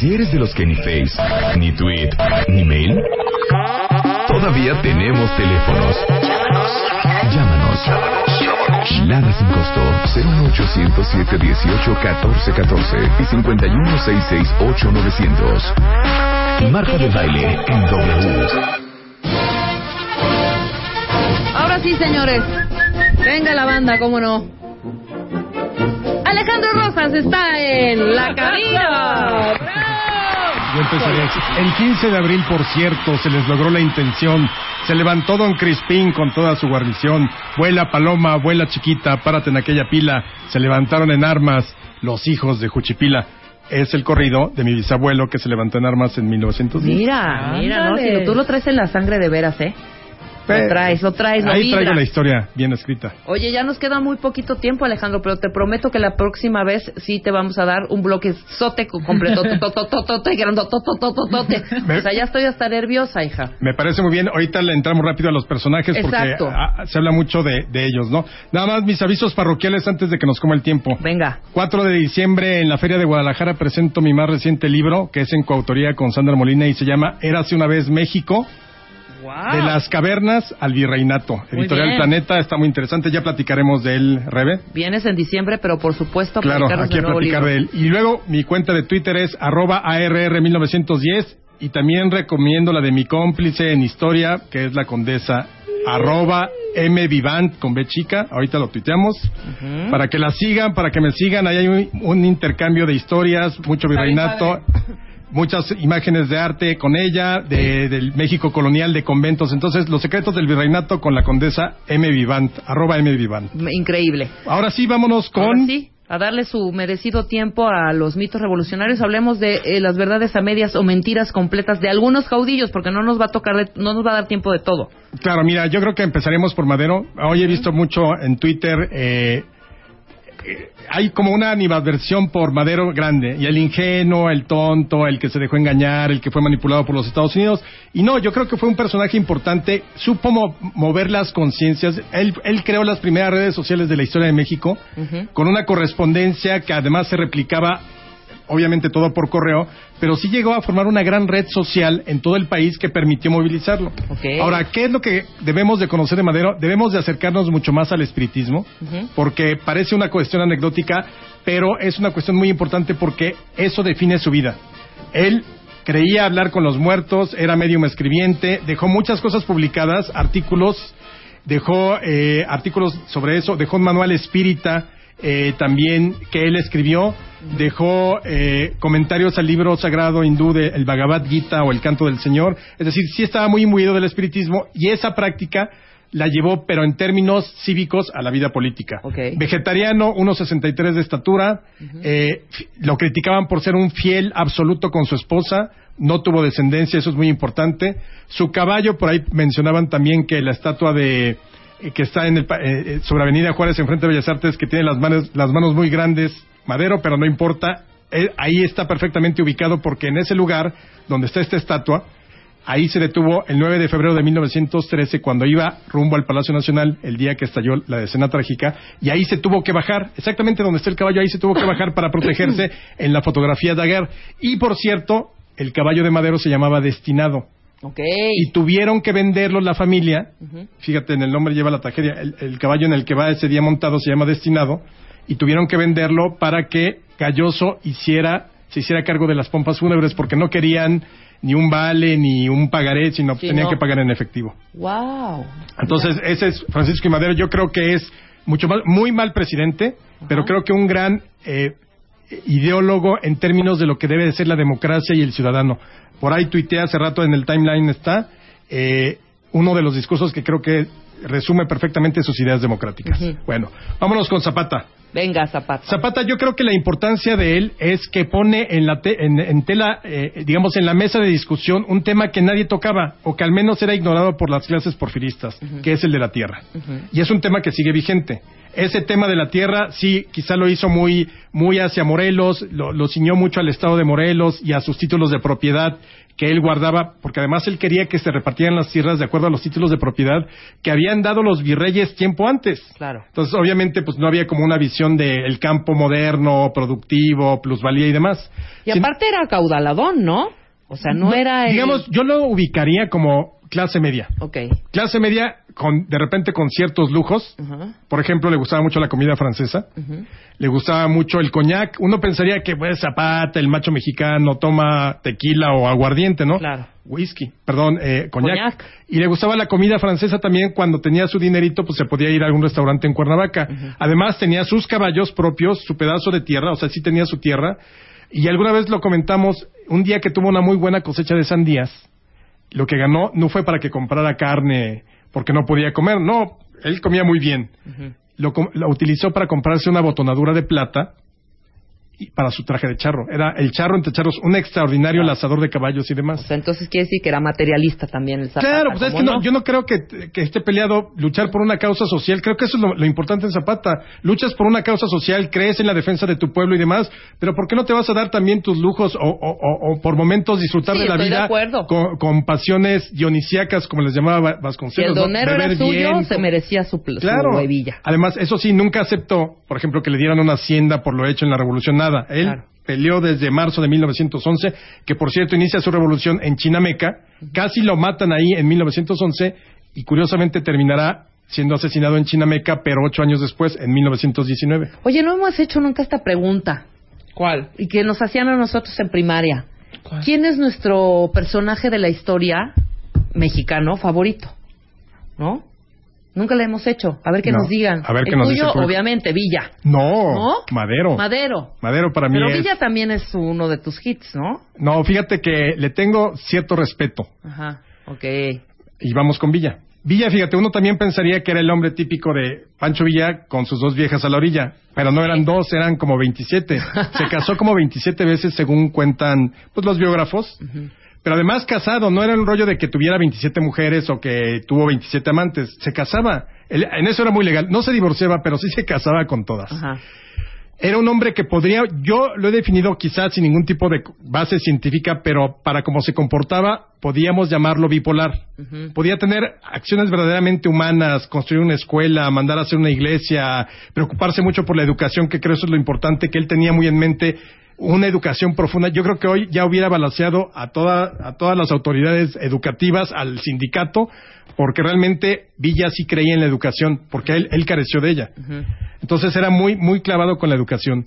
Si eres de los que ni Face, ni Tweet, ni Mail, todavía tenemos teléfonos. Llámanos. Lada sin costo 01800 718 1414 y 5166 900 Marta de baile en W. Ahora sí, señores. Venga la banda, cómo no. Alejandro Rosas está en la cabina. Yo empezaría. El 15 de abril, por cierto, se les logró la intención. Se levantó Don Crispín con toda su guarnición. Vuela Paloma, vuela chiquita, párate en aquella pila. Se levantaron en armas los hijos de Juchipila. Es el corrido de mi bisabuelo que se levantó en armas en 1910. Mira, mira, no, si tú lo traes en la sangre de veras, ¿eh? Lo traes, lo traes, lo Ahí vibra. traigo la historia bien escrita. Oye, ya nos queda muy poquito tiempo, Alejandro, pero te prometo que la próxima vez sí te vamos a dar un bloque sote completo, totototote, grandototototote. O sea, ya estoy hasta nerviosa, hija. Me parece muy bien. Ahorita le entramos rápido a los personajes porque se habla mucho de, de ellos, ¿no? Nada más mis avisos parroquiales antes de que nos coma el tiempo. Venga. 4 de diciembre en la Feria de Guadalajara presento mi más reciente libro, que es en coautoría con Sandra Molina y se llama Érase una vez México. De las cavernas al virreinato. Editorial. Planeta, está muy interesante, ya platicaremos de él, Rebe. Vienes en diciembre, pero por supuesto, Claro, aquí a platicar de él. Y luego mi cuenta de Twitter es arroba ARR1910 y también recomiendo la de mi cómplice en historia, que es la condesa arroba mvivant con B chica, ahorita lo tuiteamos, para que la sigan, para que me sigan, ahí hay un, un intercambio de historias, mucho virreinato, muchas imágenes de arte con ella, de, del México colonial, de conventos, entonces los secretos del virreinato con la condesa mvivant, arroba mvivant. Increíble. Ahora sí, vámonos con... Ahora sí, a darle su merecido tiempo a los mitos revolucionarios. Hablemos de eh, las verdades a medias o mentiras completas de algunos caudillos, porque no nos va a tocar, de- no nos va a dar tiempo de todo. Claro, mira, yo creo que empezaremos por Madero. Hoy he visto mucho en Twitter, eh, hay como una animadversión por Madero grande, y el ingenuo, el tonto, el que se dejó engañar, el que fue manipulado por los Estados Unidos. Y no, yo creo que fue un personaje importante, supo mo- mover las conciencias. Él, él creó las primeras redes sociales de la historia de México, con una correspondencia que además se replicaba obviamente todo por correo, pero sí llegó a formar una gran red social en todo el país que permitió movilizarlo. Ahora, ¿qué es lo que debemos de conocer de Madero? Debemos de acercarnos mucho más al espiritismo, porque parece una cuestión anecdótica, pero es una cuestión muy importante porque eso define su vida. Él creía hablar con los muertos, era medium escribiente, dejó muchas cosas publicadas, artículos, dejó eh, artículos sobre eso, dejó un manual espírita eh, también que él escribió, dejó eh, comentarios al libro sagrado hindú de el Bhagavad Gita o el Canto del Señor, es decir, sí estaba muy imbuido del espiritismo y esa práctica la llevó, pero en términos cívicos, a la vida política. Vegetariano, 1,63 de estatura, eh, lo criticaban por ser un fiel absoluto con su esposa, no tuvo descendencia, eso es muy importante. Su caballo, por ahí mencionaban también que la estatua de que está en el, eh, eh, sobre Avenida Juárez, enfrente de Bellas Artes, que tiene las manos, las manos muy grandes, madero, pero no importa, eh, ahí está perfectamente ubicado porque en ese lugar donde está esta estatua, Ahí se detuvo el 9 de febrero de 1913 cuando iba rumbo al Palacio Nacional el día que estalló la escena trágica y ahí se tuvo que bajar, exactamente donde está el caballo, ahí se tuvo que bajar para protegerse en la fotografía Daguerre. Y por cierto, el caballo de madero se llamaba Destinado. Y tuvieron que venderlo la familia, fíjate, en el nombre lleva la tragedia, el, el caballo en el que va ese día montado se llama Destinado, y tuvieron que venderlo para que Galloso hiciera, se hiciera cargo de las pompas fúnebres porque no querían ni un vale ni un pagaré, sino Sí, tenían no. que pagar en efectivo. Wow. Entonces, ese es Francisco y Madero. Yo creo que es mucho mal, muy mal presidente, pero creo que un gran eh, ideólogo en términos de lo que debe de ser la democracia y el ciudadano. Por ahí tuiteé hace rato en el timeline está eh, uno de los discursos que creo que resume perfectamente sus ideas democráticas. Bueno, vámonos con Zapata. Venga, Zapata. Zapata, yo creo que la importancia de él es que pone en, la te- en, en tela, eh, digamos, en la mesa de discusión un tema que nadie tocaba o que al menos era ignorado por las clases porfiristas, que es el de la tierra. Y es un tema que sigue vigente. Ese tema de la tierra, sí, quizá lo hizo muy, muy hacia Morelos, lo, lo ciñó mucho al estado de Morelos y a sus títulos de propiedad que él guardaba, porque además él quería que se repartieran las tierras de acuerdo a los títulos de propiedad que habían dado los virreyes tiempo antes. Claro. Entonces, obviamente, pues no había como una visión del campo moderno, productivo, plusvalía y demás. Y Sin- aparte era caudaladón, ¿no? O sea, no, era el... Digamos, yo lo ubicaría como clase media. Ok. Clase media, con, de repente con ciertos lujos. Por ejemplo, le gustaba mucho la comida francesa. Le gustaba mucho el coñac. Uno pensaría que, pues, Zapata, el macho mexicano, toma tequila o aguardiente, ¿no? Claro. Whisky, perdón, eh, coñac. Coñac. Y le gustaba la comida francesa también. Cuando tenía su dinerito, pues se podía ir a algún restaurante en Cuernavaca. Además, tenía sus caballos propios, su pedazo de tierra, o sea, sí tenía su tierra. Y alguna vez lo comentamos, un día que tuvo una muy buena cosecha de sandías, lo que ganó no fue para que comprara carne porque no podía comer, no, él comía muy bien. lo, lo utilizó para comprarse una botonadura de plata y para su traje de charro. Era el charro entre charros, un extraordinario lazador de caballos y demás. O sea, entonces quiere decir que era materialista también el Zapata. Claro, pues es ¿cómo que no, yo no creo que, que esté peleado luchar por una causa social. Creo que eso es lo, lo importante en Zapata. Luchas por una causa social, crees en la defensa de tu pueblo y demás, pero ¿por qué no te vas a dar también tus lujos o, o- o- por momentos disfrutar Sí, de la de vida acuerdo. con, con pasiones dionisíacas, como les llamaba Va- Si Vasconcelos? el ¿no? donero era Beber suyo, bien, se merecía su, pl- su Claro. huevilla. Además, eso sí, nunca aceptó, por ejemplo, que le dieran una hacienda por lo hecho en la revolución. Nada. Él Claro. peleó desde marzo de 1911, que por cierto inicia su revolución en Chinameca. Casi lo matan ahí en 1911 y curiosamente terminará siendo asesinado en Chinameca, pero ocho años después, en 1919. Oye, no hemos hecho nunca esta pregunta. ¿Cuál? Y que nos hacían a nosotros en primaria. ¿Quién es nuestro personaje de la historia mexicano favorito? ¿No? Nunca le hemos hecho. A ver No. nos digan. A ver qué el nos tuyo, dice obviamente, Villa. No, ¿No? Madero. Madero. Madero para mí Pero es... Villa también es uno de tus hits, ¿no? No, fíjate que le tengo cierto respeto. Ajá. Ok. Y vamos con Villa. Villa, fíjate, uno también pensaría que era el hombre típico de Pancho Villa con sus dos viejas a la orilla, pero no eran dos, eran como 27. Se casó como 27 veces según cuentan pues los biógrafos. Pero además casado, no era un rollo de que tuviera 27 mujeres o que tuvo 27 amantes, se casaba. Él- en eso era muy legal. No se divorciaba, pero sí se casaba con todas. Ajá. Era un hombre que podría, yo lo he definido quizás sin ningún tipo de base científica, pero para cómo se comportaba, podíamos llamarlo bipolar. Podía tener acciones verdaderamente humanas, construir una escuela, mandar a hacer una iglesia, preocuparse mucho por la educación, que creo eso es lo importante, que él tenía muy en mente una educación profunda. Yo creo que hoy ya hubiera balanceado a, toda, a todas las autoridades educativas, al sindicato, porque realmente Villa sí creía en la educación, porque él, él careció de ella. Entonces era muy, muy clavado con la educación.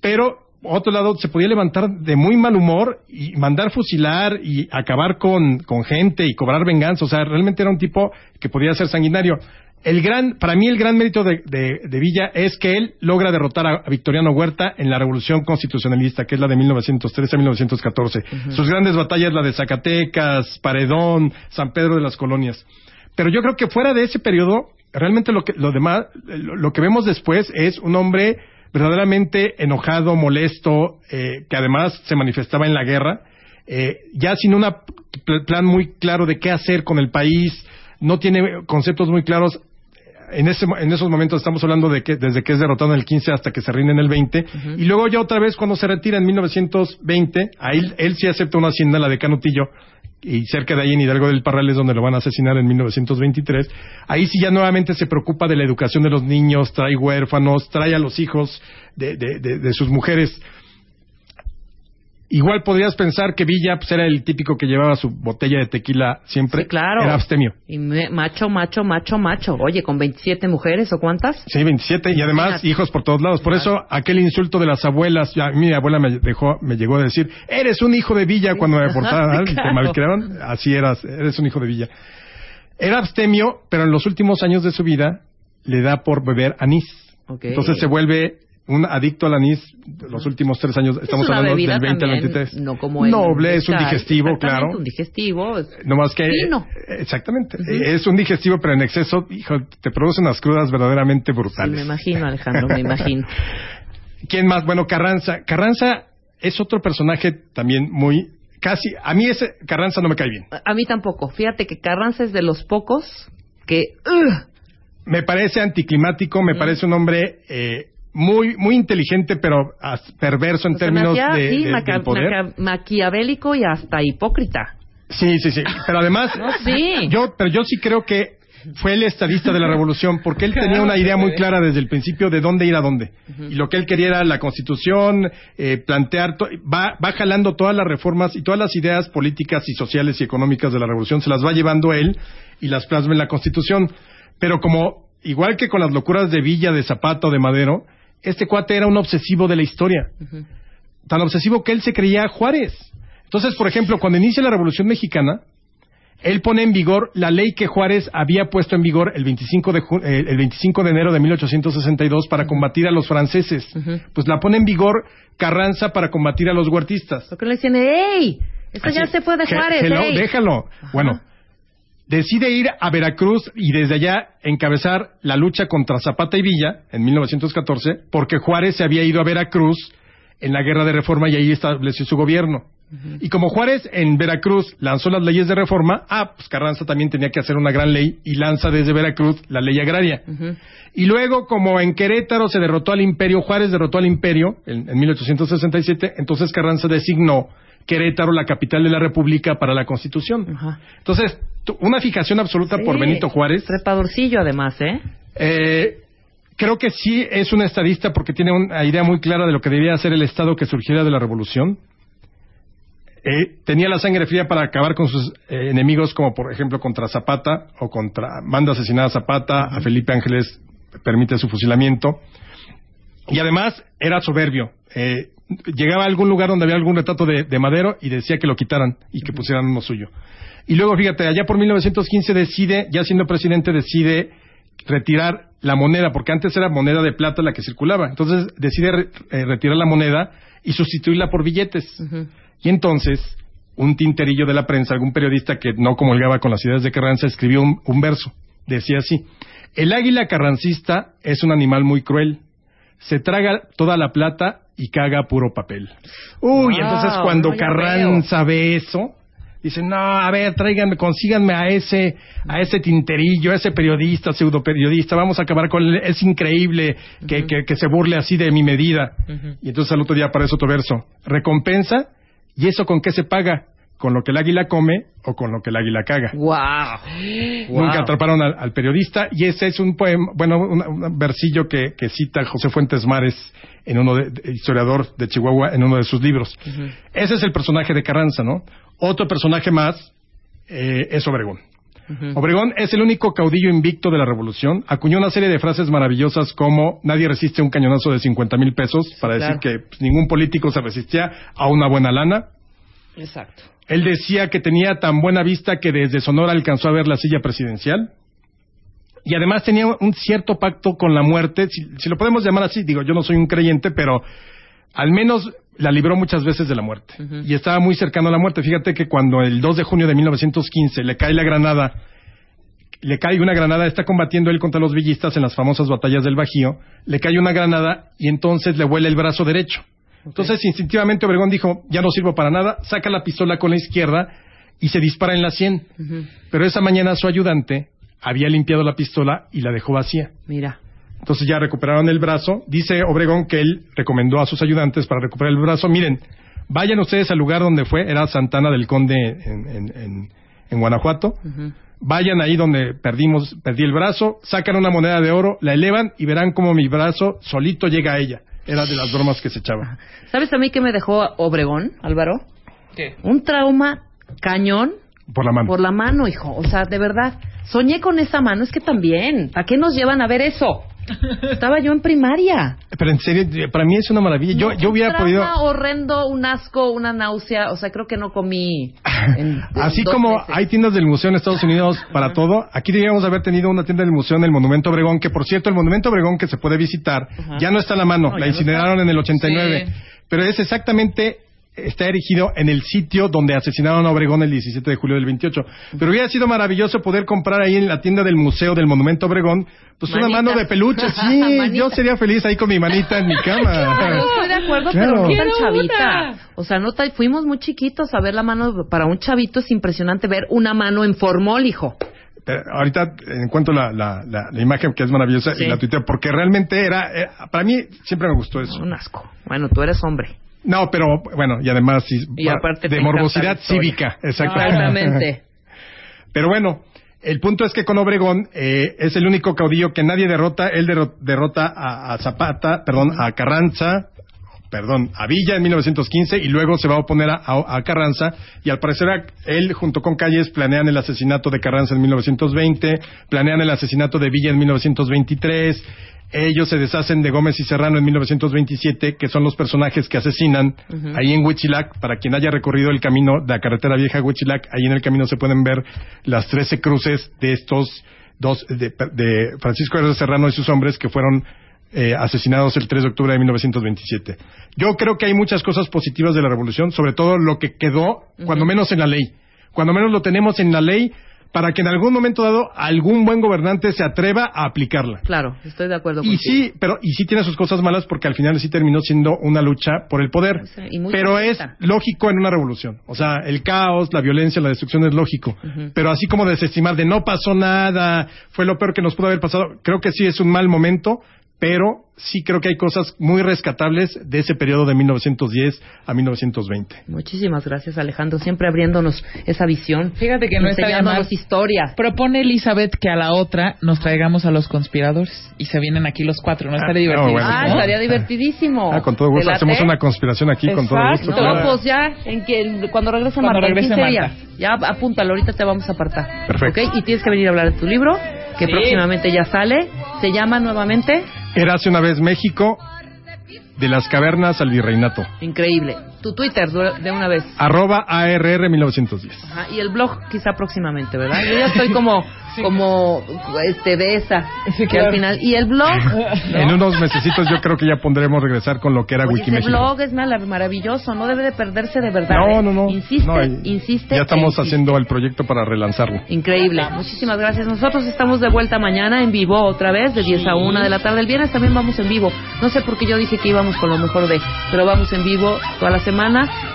Pero, otro lado, se podía levantar de muy mal humor y mandar fusilar y acabar con, con gente y cobrar venganza. O sea, realmente era un tipo que podía ser sanguinario. El gran, para mí el gran mérito de, de- de Villa es que él logra derrotar a, a Victoriano Huerta en la Revolución Constitucionalista, que es la de 1913 a 1914. Sus grandes batallas, la de Zacatecas, Paredón, San Pedro de las Colonias. Pero yo creo que fuera de ese periodo, realmente lo que, lo demás, lo, lo que vemos después es un hombre verdaderamente enojado, molesto, eh, que además se manifestaba en la guerra, eh, ya sin un plan muy claro de qué hacer con el país, no tiene conceptos muy claros. En, ese, en esos momentos estamos hablando de que desde que es derrotado en el 15 hasta que se rinde en el 20, y luego ya otra vez cuando se retira en 1920, ahí él sí acepta una hacienda, la de Canutillo, y cerca de ahí en Hidalgo del Parral es donde lo van a asesinar en 1923. Ahí sí ya nuevamente se preocupa de la educación de los niños, trae huérfanos, trae a los hijos de, de- de- de sus mujeres. Igual podrías pensar que Villa pues, era el típico que llevaba su botella de tequila siempre. Sí, claro. Era abstemio. Y me- macho, macho, macho, macho. Oye, ¿con 27 mujeres o cuántas? Sí, 27 y además hijos por todos lados. Por eso aquel insulto de las abuelas, ya, mi abuela me dejó, me llegó a decir, eres un hijo de Villa cuando me portaban, y te Claro. malcriaban. Así eras, eres un hijo de Villa. Era abstemio, pero en los últimos años de su vida le da por beber anís. Ok. Entonces se vuelve un adicto al anís los últimos tres años. Estamos es hablando del 20 al también, 23. No como el Noble, es un digestivo, claro. un digestivo. es- No más que. Vino. Exactamente. Es un digestivo, pero en exceso, hijo, te produce unas crudas verdaderamente Sí, brutales. me imagino, Alejandro, me imagino. ¿Quién más? Bueno, Carranza. Carranza es otro personaje también muy. Casi. A mí ese Carranza no me cae bien. A mí tampoco. Fíjate que Carranza es de los pocos que... ugh, Me parece anticlimático, me parece un hombre eh, muy muy inteligente, pero perverso en o sea, me términos hacía, de, sí, de- maca- del poder. maca- maquiavélico y hasta hipócrita. Sí, sí, sí. Pero además, No, sí. yo, pero yo sí creo que fue el estadista de la revolución, porque él tenía una idea muy clara desde el principio de dónde ir a dónde. Y lo que él quería era la constitución, eh, plantear, va, va jalando todas las reformas y todas las ideas políticas y sociales y económicas de la revolución, se las va llevando él y las plasma en la constitución. Pero como, igual que con las locuras de Villa, de Zapata o de Madero, este cuate era un obsesivo de la historia. Tan obsesivo que él se creía Juárez. Entonces, por ejemplo, cuando inicia la Revolución Mexicana, él pone en vigor la ley que Juárez había puesto en vigor el 25 de, eh, el 25 de enero de 1862 para combatir a los franceses. Pues la pone en vigor Carranza para combatir a los huertistas. Porque le decían, ¡ey! Esto ya se fue de "He- Juárez, hello, ey". déjalo. Bueno, decide ir a Veracruz y desde allá encabezar la lucha contra Zapata y Villa en 1914 porque Juárez se había ido a Veracruz en la guerra de reforma y ahí estableció su gobierno. Y como Juárez en Veracruz lanzó las leyes de reforma, ah, pues Carranza también tenía que hacer una gran ley y lanza desde Veracruz la ley agraria. Y luego, como en Querétaro se derrotó al imperio, Juárez derrotó al imperio en, en 1867, entonces Carranza designó Querétaro la capital de la República para la Constitución. Entonces, una fijación absoluta por. Benito Juárez. Trepadorcillo, además, ¿eh? Eh, creo que sí es un estadista porque tiene una idea muy clara de lo que debía ser el Estado que surgiera de la revolución. Eh, tenía la sangre fría para acabar con sus eh, enemigos, como por ejemplo contra Zapata o contra manda asesinar a Zapata, a Felipe Ángeles permite su fusilamiento. Y además era soberbio. Eh, llegaba a algún lugar donde había algún retrato de, de Madero y decía que lo quitaran y que pusieran uno suyo. Y luego, fíjate, allá por 1915 decide, ya siendo presidente, decide retirar la moneda, porque antes era moneda de plata la que circulaba. Entonces decide re- eh, retirar la moneda y sustituirla por billetes. Y entonces, un tinterillo de la prensa, algún periodista que no comulgaba con las ideas de Carranza, escribió un, un verso. Decía así, el águila carrancista es un animal muy cruel. Se traga toda la plata y caga puro papel. Uy, Wow, entonces cuando Carranza ve eso, dice, no, a ver, tráiganme, consíganme a ese, a ese tinterillo, a ese periodista, pseudo periodista, vamos a acabar con él, es increíble que, que, que se burle así de mi medida. Y entonces al otro día aparece otro verso, recompensa, ¿y eso con qué se paga? ¿Con lo que el águila come o con lo que el águila caga? ¡Wow! Nunca atraparon al, al periodista y ese es un poema, bueno, un, un versillo que, que cita José Fuentes Mares, en uno de, historiador de Chihuahua, en uno de sus libros. Ese es el personaje de Carranza, ¿no? Otro personaje más eh, es Obregón. Obregón es el único caudillo invicto de la revolución. Acuñó una serie de frases maravillosas como nadie resiste un cañonazo de 50 mil pesos para Claro. decir que pues, ningún político se resistía a una buena lana. Exacto. Él decía que tenía tan buena vista que desde Sonora alcanzó a ver la silla presidencial. Y además tenía un cierto pacto con la muerte, si, si lo podemos llamar así, digo, yo no soy un creyente, pero al menos la libró muchas veces de la muerte. Y estaba muy cercano a la muerte. Fíjate que cuando el 2 de junio de 1915 le cae la granada, le cae una granada, está combatiendo él contra los villistas en las famosas batallas del Bajío, le cae una granada y entonces le vuela el brazo derecho. Entonces, instintivamente Obregón dijo, ya no sirvo para nada, saca la pistola con la izquierda y se dispara en la sien. Pero esa mañana su ayudante había limpiado la pistola y la dejó vacía. Mira. Entonces ya recuperaron el brazo. Dice Obregón que él recomendó a sus ayudantes para recuperar el brazo. Miren, vayan ustedes al lugar donde fue, era Santana del Conde en, en- en- en Guanajuato. Vayan ahí donde perdimos, perdí el brazo, sacan una moneda de oro, la elevan y verán cómo mi brazo solito llega a ella. Era de las bromas que se echaba. ¿Sabes a mí qué me dejó Obregón, Álvaro? ¿Qué? Un trauma cañón Por la mano. por la mano, hijo. O sea, de verdad, soñé con esa mano. Es que también, ¿a qué nos llevan a ver eso? Estaba yo en primaria. Pero en serio, para mí es una maravilla. Yo, No, yo hubiera podido... horrendo, un asco, una náusea. O sea, creo que no comí. en- en Así como meses. hay tiendas del museo en Estados Unidos para todo, aquí deberíamos haber tenido una tienda del museo en el Monumento Obregón, que por cierto, el Monumento Obregón que se puede visitar Ajá. ya no está a la mano, No, la no incineraron en el 89, Sí. pero es exactamente está erigido en el sitio donde asesinaron a Obregón el 17 de julio del 28. Pero hubiera sido maravilloso poder comprar ahí en la tienda del museo del Monumento Obregón, pues una mano de peluche. Sí, Manita. yo sería feliz ahí con mi manita en mi cama. Pero estoy de acuerdo, Claro. pero no tan chavita. una. O sea, no fuimos muy chiquitos a ver la mano. Para un chavito es impresionante ver una mano en formol, hijo. Ahorita encuentro la, la, la, la imagen que es maravillosa Sí. y la tuiteo porque realmente era, eh, para mí siempre me gustó eso. Un asco. Bueno, tú eres hombre. No, pero bueno, y además sí, Y aparte te de morbosidad cívica. Exactamente. Pero bueno, el punto es que con Obregón eh, es el único caudillo que nadie derrota. Él derro- derrota a, a Zapata, perdón, a Carranza, perdón, a Villa en 1915 y luego se va a oponer a, a- a Carranza y al parecer a- él junto con Calles planean el asesinato de Carranza en 1920, planean el asesinato de Villa en 1923. Ellos se deshacen de Gómez y Serrano en 1927, que son los personajes que asesinan ahí en Huichilac. Para quien haya recorrido el camino de la carretera vieja a Huichilac, ahí en el camino se pueden ver las 13 cruces de estos dos, de, de Francisco Herrera Serrano y sus hombres que fueron eh, asesinados el 3 de octubre de 1927. Yo creo que hay muchas cosas positivas de la revolución, sobre todo lo que quedó, cuando menos en la ley. Cuando menos lo tenemos en la ley para que en algún momento dado algún buen gobernante se atreva a aplicarla. Claro, estoy de acuerdo Y contigo. sí, pero y sí tiene sus cosas malas porque al final sí terminó siendo una lucha por el poder. Y pero es lógico en una revolución. O sea, el caos, la violencia, la destrucción es lógico. Pero así como desestimar de no pasó nada, fue lo peor que nos pudo haber pasado, creo que sí es un mal momento, pero sí creo que hay cosas muy rescatables de ese periodo de 1910 a 1920. Muchísimas gracias, Alejandro. Siempre abriéndonos esa visión. Fíjate que no mal. enseñándonos historia. Propone Elizabeth que a la otra nos traigamos a los conspiradores y se vienen aquí los cuatro. ¿No estaría Ah, divertido? bueno, Ah, ¿no? estaría divertidísimo. Ah, con todo ¿Te gusto. Hacemos una conspiración aquí con todo gusto. Exacto. No, claro. pues ya, en que, cuando regrese Cuando Marta, en regrese 15 Marta. días. Ya apúntalo, ahorita te vamos a apartar. Perfecto. ¿Ok? Y tienes que venir a hablar de tu libro, que Sí. próximamente ya sale. Se llama nuevamente Érase una vez México, de las cavernas al virreinato. Increíble. Tu Twitter de una vez. Arroba ARR 1910. Ajá, y el blog quizá próximamente, ¿verdad? Yo ya estoy como como este de esa Sí, que claro. al final y el blog ¿no? En unos mesecitos yo creo que ya pondremos regresar con lo que era Oye, ese Wikiméxico. blog es maravilloso, no debe de perderse de verdad. No, ¿eh? no, no. Insiste, No, insiste. Ya estamos insiste. haciendo el proyecto para relanzarlo. Increíble. Muchísimas gracias. Nosotros estamos de vuelta mañana en vivo otra vez, de 10 a 1 de la tarde. El viernes también vamos en vivo. No sé por qué yo dije que íbamos con lo mejor de, pero vamos en vivo toda la semana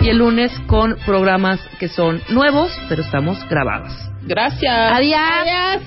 y el lunes con programas que son nuevos, pero estamos grabados. Gracias. Adiós.